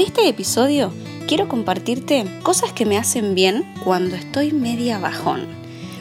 este episodio quiero compartirte cosas que me hacen bien cuando estoy media bajón,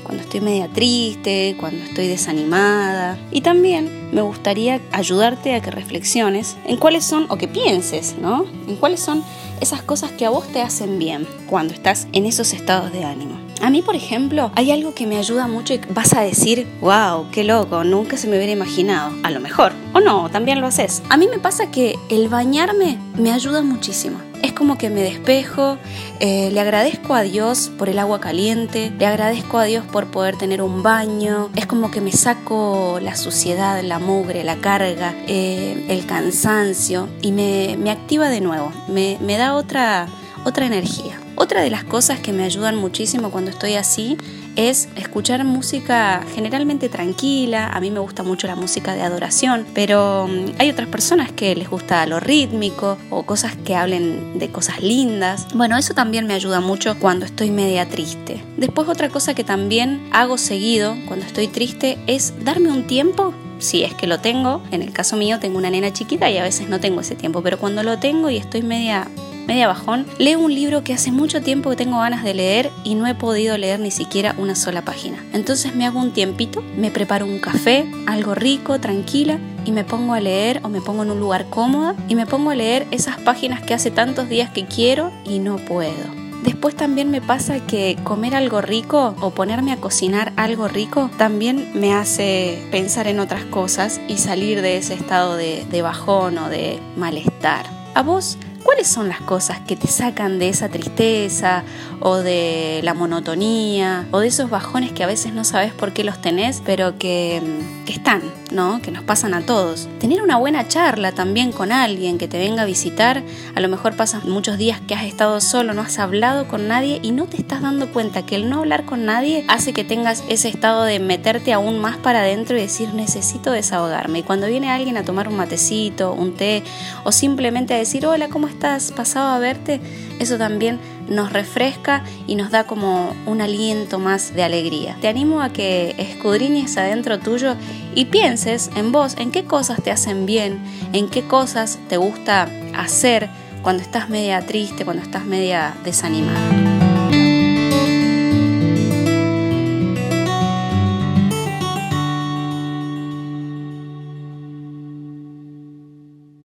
cuando estoy media triste, cuando estoy desanimada. Y también me gustaría ayudarte a que reflexiones en cuáles son, o que pienses, ¿no? En cuáles son esas cosas que a vos te hacen bien cuando estás en esos estados de ánimo. A mí, por ejemplo, hay algo que me ayuda mucho y vas a decir, wow, qué loco, nunca se me hubiera imaginado. A lo mejor. O no, también lo haces. A mí me pasa que el bañarme me ayuda muchísimo. Es como que me despejo, eh, le agradezco a Dios por el agua caliente, le agradezco a Dios por poder tener un baño, es como que me saco la suciedad, la mugre, la carga, eh, el cansancio y me, activa de nuevo, me, me da otra, otra energía. Otra de las cosas que me ayudan muchísimo cuando estoy así es escuchar música generalmente tranquila. A mí me gusta mucho la música de adoración, pero mm, hay otras personas que les gusta lo rítmico o cosas que hablen de cosas lindas. Bueno, eso también me ayuda mucho cuando estoy media triste. Después otra cosa que también hago seguido cuando estoy triste es darme un tiempo si es que lo tengo. En el caso mío tengo una nena chiquita y a veces no tengo ese tiempo, pero cuando lo tengo y estoy media media bajón, leo un libro que hace mucho tiempo que tengo ganas de leer y no he podido leer ni siquiera una sola página. Entonces me hago un tiempito, me preparo un café, algo rico, tranquila, y me pongo a leer o me pongo en un lugar cómoda y me pongo a leer esas páginas que hace tantos días que quiero y no puedo. Después también me pasa que comer algo rico o ponerme a cocinar algo rico también me hace pensar en otras cosas y salir de ese estado de, de bajón o de malestar. ¿A vos ¿Cuáles son las cosas que te sacan de esa tristeza o de la monotonía o de esos bajones que a veces no sabes por qué los tenés, pero que, que están, ¿no? Que nos pasan a todos. Tener una buena charla también con alguien que te venga a visitar. A lo mejor pasan muchos días que has estado solo, no has hablado con nadie y no te estás dando cuenta que el no hablar con nadie hace que tengas ese estado de meterte aún más para adentro y decir necesito desahogarme. Y cuando viene alguien a tomar un matecito, un té o simplemente a decir hola, ¿cómo estás? Pasado a verte, eso también nos refresca y nos da como un aliento más de alegría. Te animo a que escudriñes adentro tuyo y pienses en vos, en qué cosas te hacen bien, en qué cosas te gusta hacer cuando estás media triste, cuando estás media desanimada.